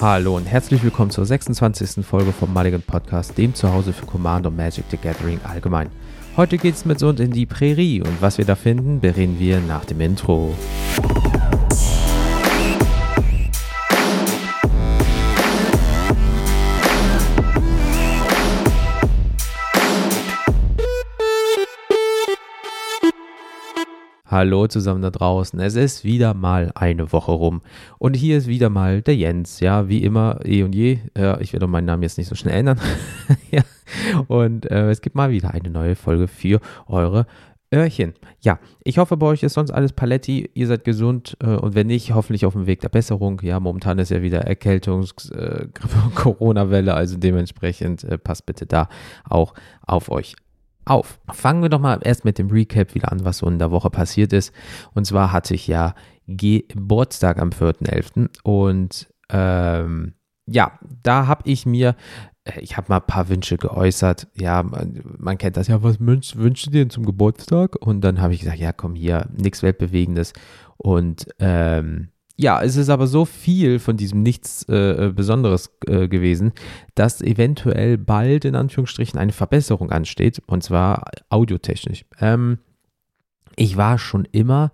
Hallo und herzlich willkommen zur 26. Folge vom Mulligan Podcast, dem Zuhause für Commander Magic the Gathering allgemein. Heute geht's mit uns in die Prärie und was wir da finden, bereden wir nach dem Intro. Hallo zusammen da draußen. Es ist wieder mal eine Woche rum. Und hier ist wieder mal der Jens. Ja, wie immer, eh und je. Äh, ich werde meinen Namen jetzt nicht so schnell ändern. ja. Und äh, es gibt mal wieder eine neue Folge für eure Öhrchen. Ja, ich hoffe, bei euch ist sonst alles Paletti. Ihr seid gesund äh, und wenn nicht, hoffentlich auf dem Weg der Besserung. Ja, momentan ist ja wieder Erkältungs-, äh, Corona-Welle, also dementsprechend äh, passt bitte da auch auf euch auf. Fangen wir doch mal erst mit dem Recap wieder an, was so in der Woche passiert ist. Und zwar hatte ich ja Geburtstag am 4.11. Und ähm, ja, da habe ich mir, äh, ich habe mal ein paar Wünsche geäußert. Ja, man, man kennt das ja, was wünschst, wünschst du dir denn zum Geburtstag? Und dann habe ich gesagt, ja, komm hier, nichts Weltbewegendes. Und ähm, ja, es ist aber so viel von diesem nichts äh, äh, Besonderes äh, gewesen, dass eventuell bald in Anführungsstrichen eine Verbesserung ansteht und zwar audiotechnisch. Ähm, ich war schon immer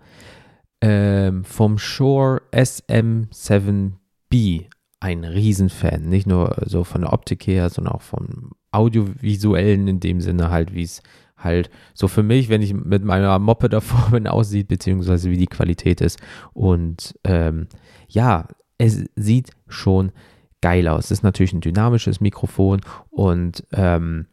ähm, vom Shure SM7B ein Riesenfan. Nicht nur so von der Optik her, sondern auch vom audiovisuellen in dem Sinne halt, wie es halt so für mich, wenn ich mit meiner Moppe davor bin, aussieht, beziehungsweise wie die Qualität ist. Und ähm, ja, es sieht schon geil aus. Es ist natürlich ein dynamisches Mikrofon und ähm,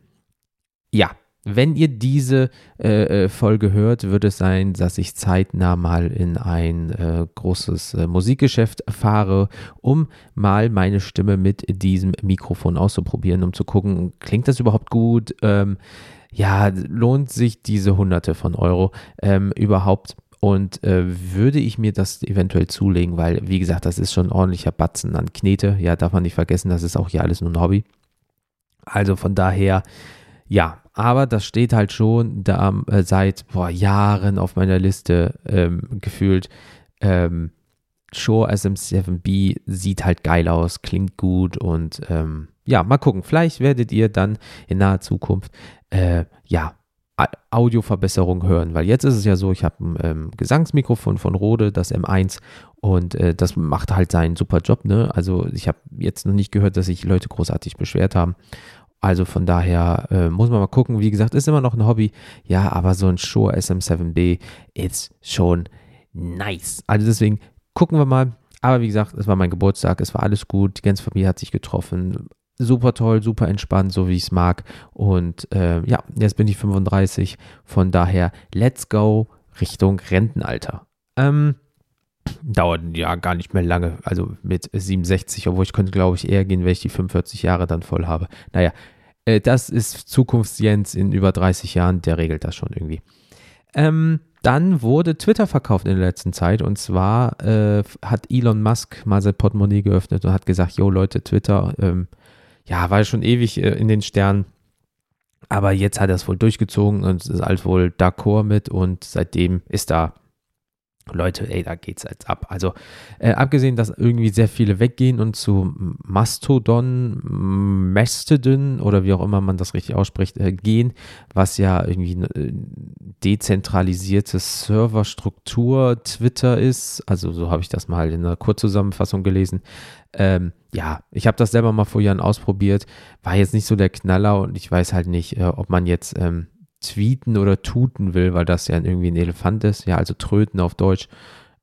ja, wenn ihr diese äh, äh, Folge hört, wird es sein, dass ich zeitnah mal in ein äh, großes äh, Musikgeschäft fahre, um mal meine Stimme mit diesem Mikrofon auszuprobieren, um zu gucken, klingt das überhaupt gut? Ähm, ja, lohnt sich diese Hunderte von Euro ähm, überhaupt? Und äh, würde ich mir das eventuell zulegen, weil, wie gesagt, das ist schon ein ordentlicher Batzen an Knete. Ja, darf man nicht vergessen, das ist auch hier alles nur ein Hobby. Also von daher, ja, aber das steht halt schon da äh, seit boah, Jahren auf meiner Liste ähm, gefühlt. Ähm, Shure SM7B sieht halt geil aus, klingt gut und ähm, ja, mal gucken. Vielleicht werdet ihr dann in naher Zukunft äh, ja Audioverbesserung hören, weil jetzt ist es ja so, ich habe ein ähm, Gesangsmikrofon von Rode, das M1 und äh, das macht halt seinen super Job, ne? Also ich habe jetzt noch nicht gehört, dass sich Leute großartig beschwert haben. Also von daher äh, muss man mal gucken. Wie gesagt, ist immer noch ein Hobby. Ja, aber so ein Shure SM7B ist schon nice. Also deswegen gucken wir mal. Aber wie gesagt, es war mein Geburtstag, es war alles gut, die ganze Familie hat sich getroffen. Super toll, super entspannt, so wie ich es mag. Und äh, ja, jetzt bin ich 35. Von daher, let's go Richtung Rentenalter. Ähm, dauert ja gar nicht mehr lange, also mit 67, obwohl ich könnte, glaube ich, eher gehen, wenn ich die 45 Jahre dann voll habe. Naja, äh, das ist Zukunftsjens in über 30 Jahren, der regelt das schon irgendwie. Ähm, dann wurde Twitter verkauft in der letzten Zeit und zwar äh, hat Elon Musk mal sein Portemonnaie geöffnet und hat gesagt, yo Leute, Twitter, ähm, ja, war schon ewig äh, in den Sternen, aber jetzt hat er es wohl durchgezogen und ist halt wohl d'accord mit und seitdem ist da Leute, ey, da geht's jetzt ab. Also, äh, abgesehen, dass irgendwie sehr viele weggehen und zu Mastodon, Mastodon oder wie auch immer man das richtig ausspricht, äh, gehen, was ja irgendwie eine äh, dezentralisierte Serverstruktur Twitter ist. Also, so habe ich das mal in einer Kurzzusammenfassung gelesen. Ähm, ja, ich habe das selber mal vor Jahren ausprobiert, war jetzt nicht so der Knaller und ich weiß halt nicht, äh, ob man jetzt ähm, tweeten oder tuten will, weil das ja irgendwie ein Elefant ist, ja, also tröten auf Deutsch,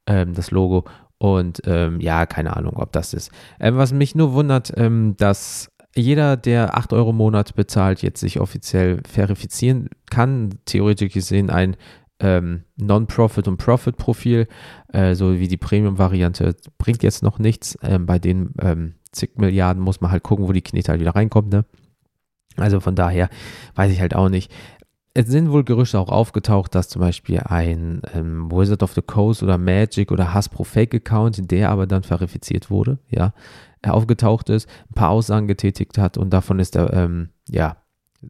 ähm, das Logo. Und ähm, ja, keine Ahnung, ob das ist. Ähm, was mich nur wundert, ähm, dass jeder, der 8 Euro im Monat bezahlt, jetzt sich offiziell verifizieren kann, theoretisch gesehen ein ähm, Non-Profit- und Profit-Profil, äh, so wie die Premium-Variante, bringt jetzt noch nichts. Ähm, bei den zig Milliarden muss man halt gucken, wo die Knete halt wieder reinkommt, ne? Also von daher weiß ich halt auch nicht es sind wohl Gerüchte auch aufgetaucht, dass zum Beispiel ein ähm, Wizard of the Coast oder Magic oder Hasbro Fake-Account, der aber dann verifiziert wurde, ja, aufgetaucht ist, ein paar Aussagen getätigt hat und davon ist der, ähm, ja,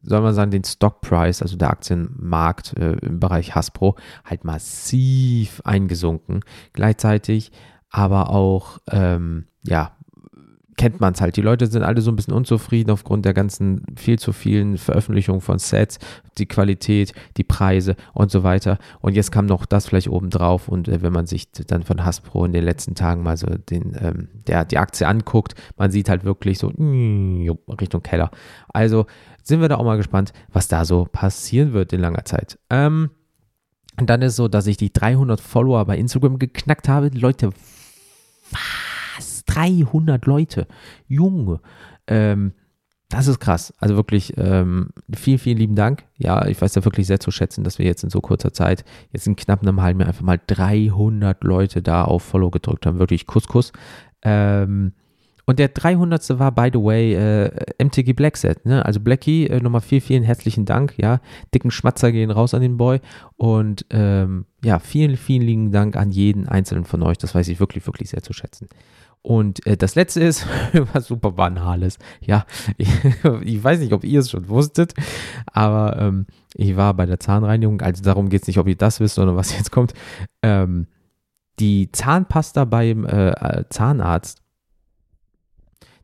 soll man sagen, den Stockprice, also der Aktienmarkt äh, im Bereich Hasbro, halt massiv eingesunken. Gleichzeitig aber auch, ähm, ja, kennt man es halt. Die Leute sind alle so ein bisschen unzufrieden aufgrund der ganzen viel zu vielen Veröffentlichungen von Sets, die Qualität, die Preise und so weiter. Und jetzt kam noch das vielleicht obendrauf. Und äh, wenn man sich dann von Hasbro in den letzten Tagen mal so den, ähm, der, die Aktie anguckt, man sieht halt wirklich so mm, Richtung Keller. Also sind wir da auch mal gespannt, was da so passieren wird in langer Zeit. Ähm, und dann ist so, dass ich die 300 Follower bei Instagram geknackt habe. Leute, was? 300 Leute. Junge. Ähm, das ist krass. Also wirklich ähm, vielen, vielen lieben Dank. Ja, ich weiß ja wirklich sehr zu schätzen, dass wir jetzt in so kurzer Zeit, jetzt in knapp einem halben Jahr einfach mal 300 Leute da auf Follow gedrückt haben. Wirklich Kuss, Kuss. Ähm, und der 300. war, by the way, äh, MTG Blackset. Ne? Also Blackie, äh, nochmal vielen, vielen herzlichen Dank. Ja, dicken Schmatzer gehen raus an den Boy. Und ähm, ja, vielen, vielen lieben Dank an jeden einzelnen von euch. Das weiß ich wirklich, wirklich sehr zu schätzen. Und äh, das letzte ist was super Banales. Ja, ich, ich, weiß nicht, ob ihr es schon wusstet, aber ähm, ich war bei der Zahnreinigung. Also darum geht es nicht, ob ihr das wisst, sondern was jetzt kommt. Ähm, die Zahnpasta beim äh, Zahnarzt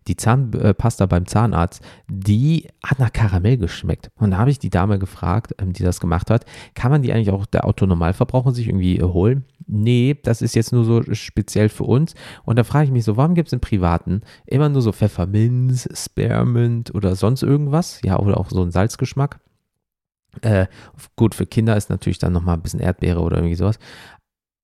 die Zahnpasta beim Zahnarzt, die hat nach Karamell geschmeckt. Und da habe ich die Dame gefragt, ähm, die das gemacht hat, kann man die eigentlich auch der Autonormalverbraucher sich irgendwie holen? Nee, das ist jetzt nur so speziell für uns. Und da frage ich mich so, warum gibt es im Privaten immer nur so Pfefferminz, Spearmint oder sonst irgendwas? Ja, oder auch so einen Salzgeschmack. Äh, gut, für Kinder ist natürlich dann nochmal ein bisschen Erdbeere oder irgendwie sowas.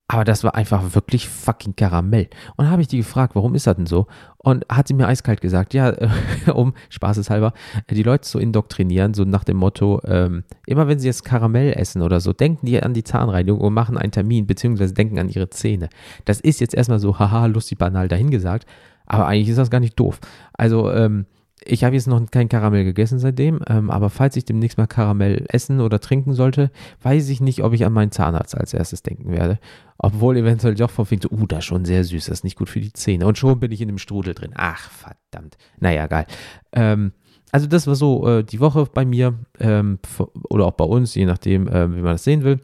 Aber das war einfach wirklich fucking Karamell. Und habe ich die gefragt, warum ist das denn so? Und hat sie mir eiskalt gesagt, ja, um spaßeshalber, die Leute zu indoktrinieren, so nach dem Motto, ähm, immer wenn sie jetzt Karamell essen oder so, denken die an die Zahnreinigung und machen einen Termin, beziehungsweise denken an ihre Zähne. Das ist jetzt erstmal so, haha, lustig banal dahingesagt, aber eigentlich ist das gar nicht doof. Also, ähm, ich habe jetzt noch kein Karamell gegessen seitdem, ähm, aber falls ich demnächst mal Karamell essen oder trinken sollte, weiß ich nicht, ob ich an meinen Zahnarzt als erstes denken werde. Obwohl eventuell doch so, uh, das ist schon sehr süß, das ist nicht gut für die Zähne. Und schon bin ich in dem Strudel drin. Ach, verdammt. Naja, geil. Ähm, also das war so äh, die Woche bei mir ähm, oder auch bei uns, je nachdem, äh, wie man das sehen will.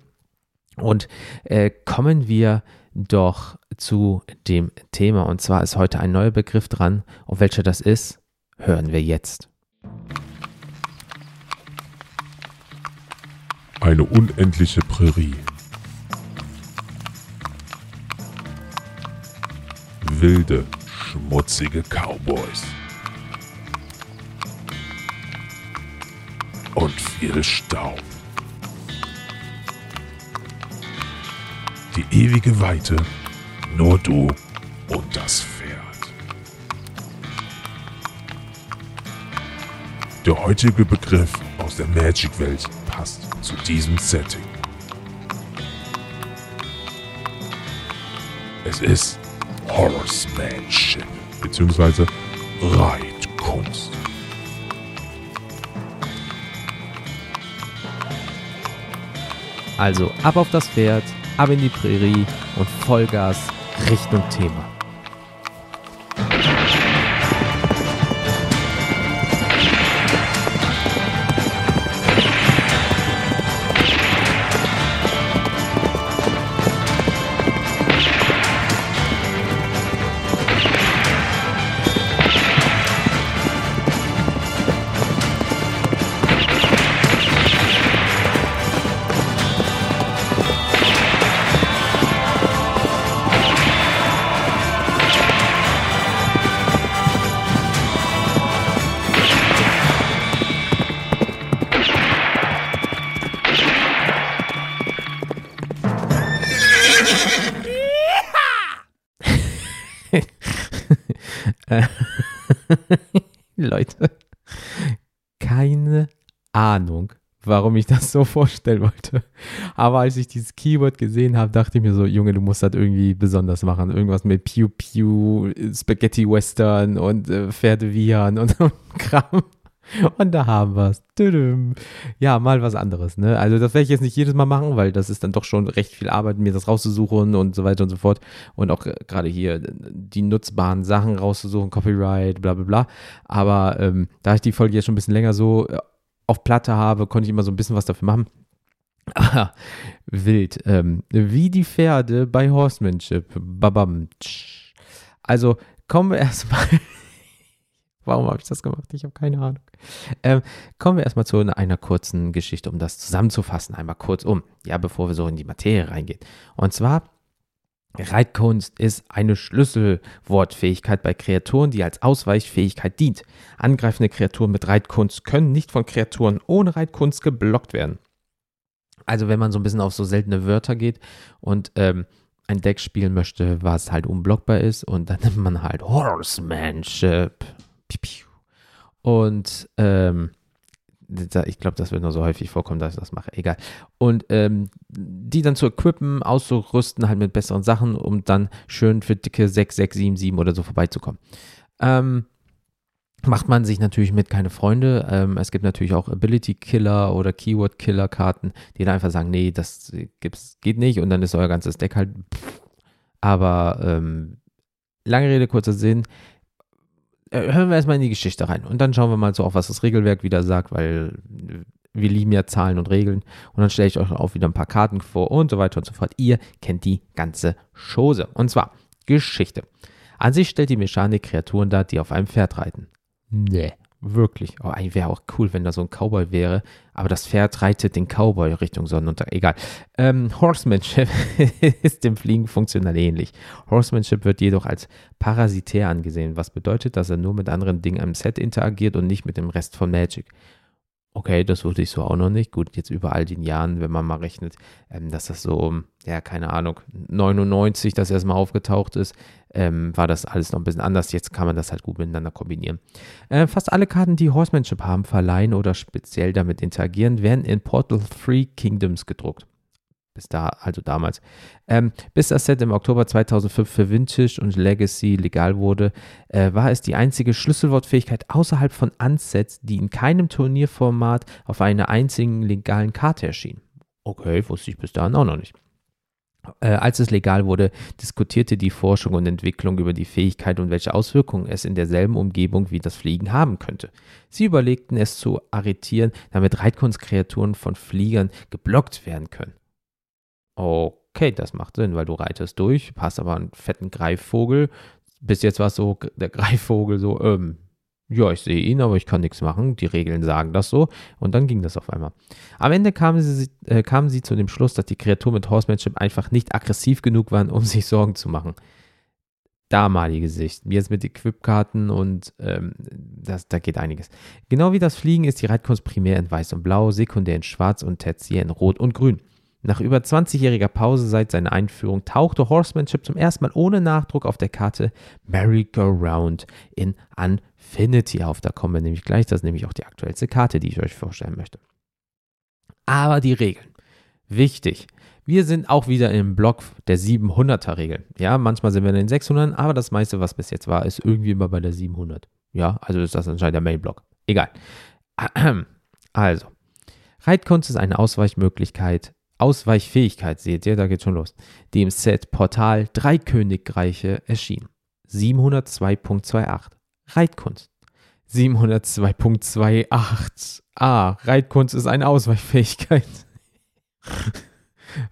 Und äh, kommen wir doch zu dem Thema. Und zwar ist heute ein neuer Begriff dran. Und welcher das ist, hören wir jetzt. Eine unendliche Prärie. Wilde, schmutzige Cowboys. Und viel Staub. Die ewige Weite, nur du und das Der heutige Begriff aus der Magic-Welt passt zu diesem Setting. Es ist Horsemanship bzw. Reitkunst. Also ab auf das Pferd, ab in die Prärie und Vollgas Richtung Thema. Leute, keine Ahnung, warum ich das so vorstellen wollte. Aber als ich dieses Keyword gesehen habe, dachte ich mir so, Junge, du musst das irgendwie besonders machen. Irgendwas mit Pew Pew, Spaghetti Western und äh, Pferdevian und so Kram. Und da haben wir es. Ja, mal was anderes. Ne? Also das werde ich jetzt nicht jedes Mal machen, weil das ist dann doch schon recht viel Arbeit, mir das rauszusuchen und so weiter und so fort. Und auch gerade hier die nutzbaren Sachen rauszusuchen, Copyright, bla bla bla. Aber ähm, da ich die Folge jetzt schon ein bisschen länger so äh, auf Platte habe, konnte ich immer so ein bisschen was dafür machen. Ah, wild. Ähm, wie die Pferde bei Horsemanship. Babam. Also kommen wir erstmal Warum habe ich das gemacht? Ich habe keine Ahnung. Ähm, kommen wir erstmal zu einer kurzen Geschichte, um das zusammenzufassen. Einmal kurz um, ja, bevor wir so in die Materie reingehen. Und zwar Reitkunst ist eine Schlüsselwortfähigkeit bei Kreaturen, die als Ausweichfähigkeit dient. Angreifende Kreaturen mit Reitkunst können nicht von Kreaturen ohne Reitkunst geblockt werden. Also wenn man so ein bisschen auf so seltene Wörter geht und ähm, ein Deck spielen möchte, was halt unblockbar ist und dann nimmt man halt Horsemanship. Und ähm, ich glaube, das wird nur so häufig vorkommen, dass ich das mache. Egal. Und ähm, die dann zu equippen, auszurüsten, halt mit besseren Sachen, um dann schön für dicke 6, 6, 7, 7 oder so vorbeizukommen. Ähm, macht man sich natürlich mit keine Freunde. Ähm, es gibt natürlich auch Ability Killer oder Keyword Killer Karten, die dann einfach sagen, nee, das gibt's, geht nicht und dann ist euer ganzes Deck halt. Pff. Aber ähm, lange Rede, kurzer Sinn. Äh, hören wir erstmal in die Geschichte rein und dann schauen wir mal so auf, was das Regelwerk wieder sagt, weil wir lieben ja Zahlen und Regeln. Und dann stelle ich euch auch wieder ein paar Karten vor und so weiter und so fort. Ihr kennt die ganze Chose. Und zwar Geschichte. An sich stellt die Mechanik Kreaturen dar, die auf einem Pferd reiten. Nee, wirklich. Oh, eigentlich wäre auch cool, wenn da so ein Cowboy wäre. Aber das Pferd reitet den Cowboy Richtung Sonnenuntergang. Egal. Ähm, Horsemanship ist dem Fliegen funktional ähnlich. Horsemanship wird jedoch als parasitär angesehen, was bedeutet, dass er nur mit anderen Dingen im Set interagiert und nicht mit dem Rest von Magic. Okay, das wusste ich so auch noch nicht. Gut, jetzt über all den Jahren, wenn man mal rechnet, ähm, dass das so, ja, keine Ahnung, 99, das erstmal aufgetaucht ist, ähm, war das alles noch ein bisschen anders. Jetzt kann man das halt gut miteinander kombinieren. Äh, fast alle Karten, die Horsemanship haben, verleihen oder speziell damit interagieren, werden in Portal 3 Kingdoms gedruckt bis da, also damals. Ähm, bis das Set im Oktober 2005 für Vintage und Legacy legal wurde, äh, war es die einzige Schlüsselwortfähigkeit außerhalb von Unsets, die in keinem Turnierformat auf einer einzigen legalen Karte erschien. Okay, wusste ich bis dahin auch noch nicht. Äh, als es legal wurde, diskutierte die Forschung und Entwicklung über die Fähigkeit und welche Auswirkungen es in derselben Umgebung wie das Fliegen haben könnte. Sie überlegten es zu arretieren, damit Reitkunstkreaturen von Fliegern geblockt werden können. Okay, das macht Sinn, weil du reitest durch, hast aber einen fetten Greifvogel. Bis jetzt war es so, der Greifvogel so, ähm, ja, ich sehe ihn, aber ich kann nichts machen. Die Regeln sagen das so. Und dann ging das auf einmal. Am Ende kamen sie, äh, kamen sie zu dem Schluss, dass die Kreaturen mit Horsemanship einfach nicht aggressiv genug waren, um sich Sorgen zu machen. Damalige Sicht. Jetzt mit Equip-Karten und ähm, das, da geht einiges. Genau wie das Fliegen ist die Reitkunst primär in Weiß und Blau, sekundär in Schwarz und tertiär in Rot und Grün. Nach über 20-jähriger Pause seit seiner Einführung tauchte Horsemanship zum ersten Mal ohne Nachdruck auf der Karte Merry-Go-Round in Infinity auf. Da kommen wir nämlich gleich. Das ist nämlich auch die aktuellste Karte, die ich euch vorstellen möchte. Aber die Regeln. Wichtig. Wir sind auch wieder im Block der 700er Regel. Ja, manchmal sind wir in den 600, aber das meiste, was bis jetzt war, ist irgendwie immer bei der 700. Ja, also ist das anscheinend der Main-Block. Egal. Also, Reitkunst ist eine Ausweichmöglichkeit Ausweichfähigkeit, seht ihr, da geht schon los, die im Set Portal Drei Königreiche erschien. 702.28 Reitkunst. 702.28 Ah, Reitkunst ist eine Ausweichfähigkeit.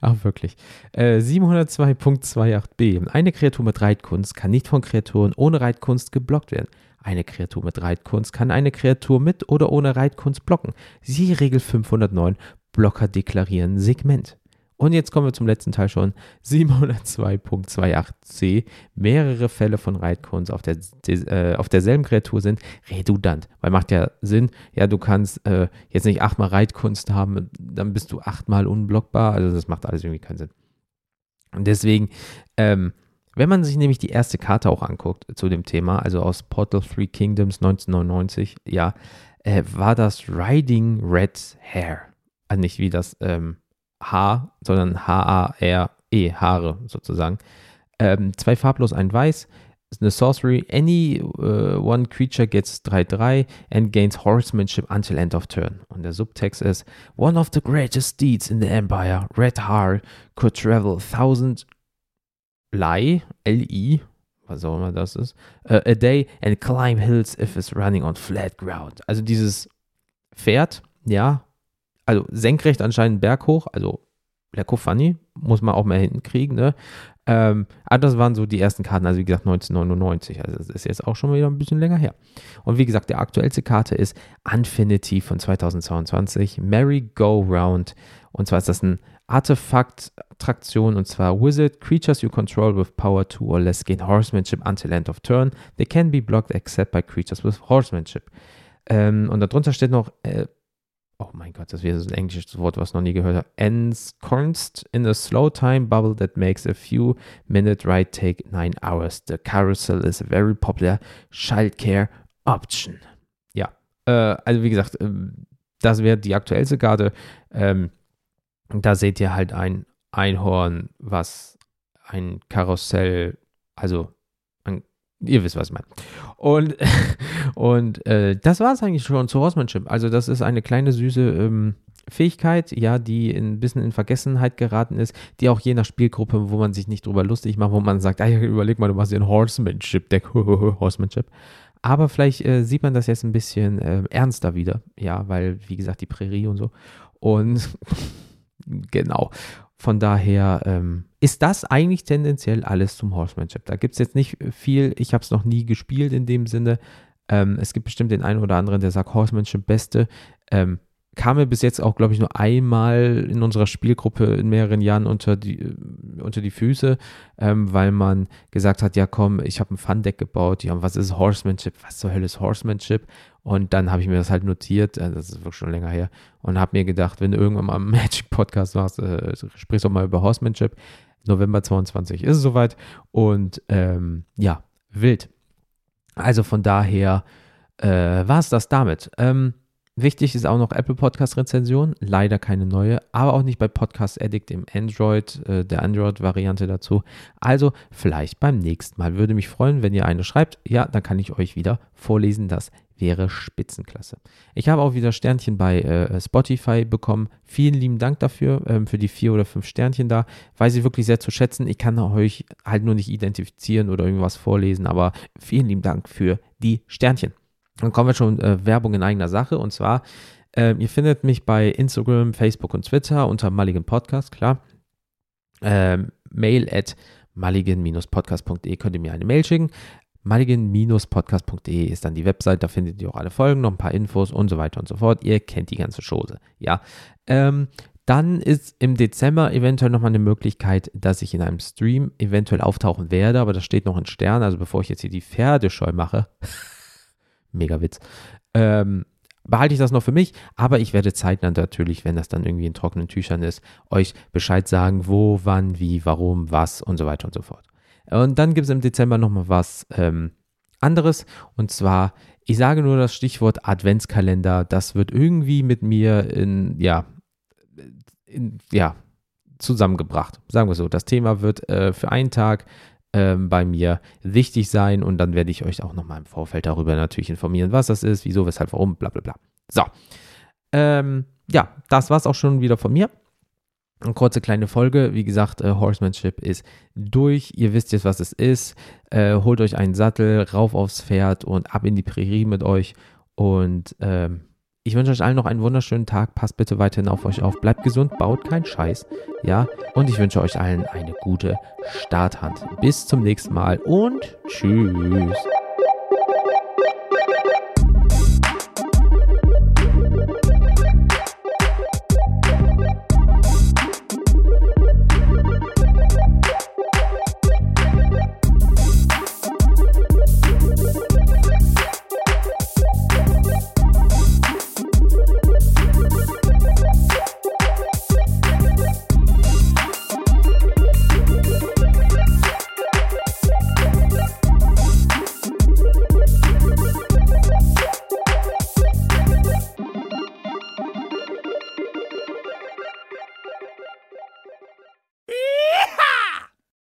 Ach, wirklich. Äh, 702.28b. Eine Kreatur mit Reitkunst kann nicht von Kreaturen ohne Reitkunst geblockt werden. Eine Kreatur mit Reitkunst kann eine Kreatur mit oder ohne Reitkunst blocken. Siehe Regel 509 Blocker deklarieren Segment. Und jetzt kommen wir zum letzten Teil schon. 702.28c. Mehrere Fälle von Reitkunst auf, der, äh, auf derselben Kreatur sind redundant. Weil macht ja Sinn, ja, du kannst äh, jetzt nicht achtmal Reitkunst haben, dann bist du achtmal unblockbar. Also das macht alles irgendwie keinen Sinn. Und deswegen, ähm, wenn man sich nämlich die erste Karte auch anguckt zu dem Thema, also aus Portal Three Kingdoms 1999, ja, äh, war das Riding Red Hair also nicht wie das ähm, H, sondern H-A-R-E, Haare sozusagen. Ähm, zwei farblos, ein weiß. Eine Sorcery. Any uh, one creature gets 3-3 and gains horsemanship until end of turn. Und der Subtext ist: One of the greatest deeds in the Empire, Red Har, could travel a thousand Li, L-I, was auch immer das ist, uh, a day and climb hills if it's running on flat ground. Also dieses Pferd, ja, also senkrecht anscheinend berghoch, also Lecko Funny, muss man auch mehr hinten kriegen, ne? Ähm, ah, das waren so die ersten Karten, also wie gesagt 1999. Also das ist jetzt auch schon wieder ein bisschen länger her. Und wie gesagt, die aktuellste Karte ist Infinity von 2022, Merry Go Round. Und zwar ist das ein Artefakt-Traktion und zwar Wizard. Creatures you control with power 2 or less gain Horsemanship until end of turn. They can be blocked except by creatures with Horsemanship. Ähm, und darunter steht noch äh, oh mein Gott, das wäre so ein englisches Wort, was ich noch nie gehört habe. Ensconced in a slow time bubble that makes a few minute ride take nine hours. The carousel is a very popular childcare option. Ja, äh, also wie gesagt, äh, das wäre die aktuellste Karte. Ähm, da seht ihr halt ein Einhorn, was ein Karussell, also Ihr wisst, was ich meine. Und, und äh, das war es eigentlich schon zu Horsemanship. Also, das ist eine kleine, süße ähm, Fähigkeit, ja, die ein bisschen in Vergessenheit geraten ist, die auch je nach Spielgruppe, wo man sich nicht drüber lustig macht, wo man sagt, ah, überleg mal, du machst hier ein Horsemanship-Deck, Horsemanship. Aber vielleicht äh, sieht man das jetzt ein bisschen äh, ernster wieder, ja, weil, wie gesagt, die Prärie und so. Und genau. Von daher ähm, ist das eigentlich tendenziell alles zum Horsemanship. Da gibt es jetzt nicht viel. Ich habe es noch nie gespielt in dem Sinne. Ähm, es gibt bestimmt den einen oder anderen, der sagt Horsemanship Beste. Ähm, kam mir bis jetzt auch, glaube ich, nur einmal in unserer Spielgruppe in mehreren Jahren unter die, äh, unter die Füße, ähm, weil man gesagt hat, ja komm, ich habe ein Fun-Deck gebaut, ja, was ist Horsemanship? Was zur Hölle ist Horsemanship? Und dann habe ich mir das halt notiert, äh, das ist wirklich schon länger her, und habe mir gedacht, wenn du irgendwann mal einen Magic-Podcast machst, äh, sprichst du mal über Horsemanship. November 22 ist es soweit und ähm, ja, wild. Also von daher äh, war es das damit. Ähm, Wichtig ist auch noch Apple Podcast Rezension, leider keine neue, aber auch nicht bei Podcast Addict im Android, äh, der Android-Variante dazu. Also vielleicht beim nächsten Mal. Würde mich freuen, wenn ihr eine schreibt. Ja, dann kann ich euch wieder vorlesen. Das wäre Spitzenklasse. Ich habe auch wieder Sternchen bei äh, Spotify bekommen. Vielen lieben Dank dafür, ähm, für die vier oder fünf Sternchen da. Weiß ich wirklich sehr zu schätzen. Ich kann euch halt nur nicht identifizieren oder irgendwas vorlesen, aber vielen lieben Dank für die Sternchen. Dann kommen wir schon äh, Werbung in eigener Sache und zwar, äh, ihr findet mich bei Instagram, Facebook und Twitter unter Mulligan Podcast, klar. Ähm, mail at mulligan-podcast.de könnt ihr mir eine Mail schicken. Mulligan-podcast.de ist dann die Website, da findet ihr auch alle Folgen, noch ein paar Infos und so weiter und so fort. Ihr kennt die ganze Chose, ja. Ähm, dann ist im Dezember eventuell nochmal eine Möglichkeit, dass ich in einem Stream eventuell auftauchen werde, aber das steht noch in Stern, also bevor ich jetzt hier die Pferdescheu mache. mega Witz. Ähm, behalte ich das noch für mich, aber ich werde zeitnah natürlich, wenn das dann irgendwie in trockenen Tüchern ist, euch Bescheid sagen, wo, wann, wie, warum, was und so weiter und so fort. Und dann gibt es im Dezember nochmal was ähm, anderes und zwar, ich sage nur das Stichwort Adventskalender, das wird irgendwie mit mir in, ja, in, ja, zusammengebracht. Sagen wir so, das Thema wird äh, für einen Tag ähm, bei mir wichtig sein und dann werde ich euch auch nochmal im Vorfeld darüber natürlich informieren, was das ist, wieso, weshalb, warum, bla bla bla. So. Ähm, ja, das war es auch schon wieder von mir. Eine kurze kleine Folge. Wie gesagt, äh, Horsemanship ist durch. Ihr wisst jetzt, was es ist. Äh, holt euch einen Sattel, rauf aufs Pferd und ab in die Prärie mit euch. Und ähm, ich wünsche euch allen noch einen wunderschönen Tag. Passt bitte weiterhin auf euch auf. Bleibt gesund, baut keinen Scheiß. Ja, und ich wünsche euch allen eine gute Starthand. Bis zum nächsten Mal und tschüss.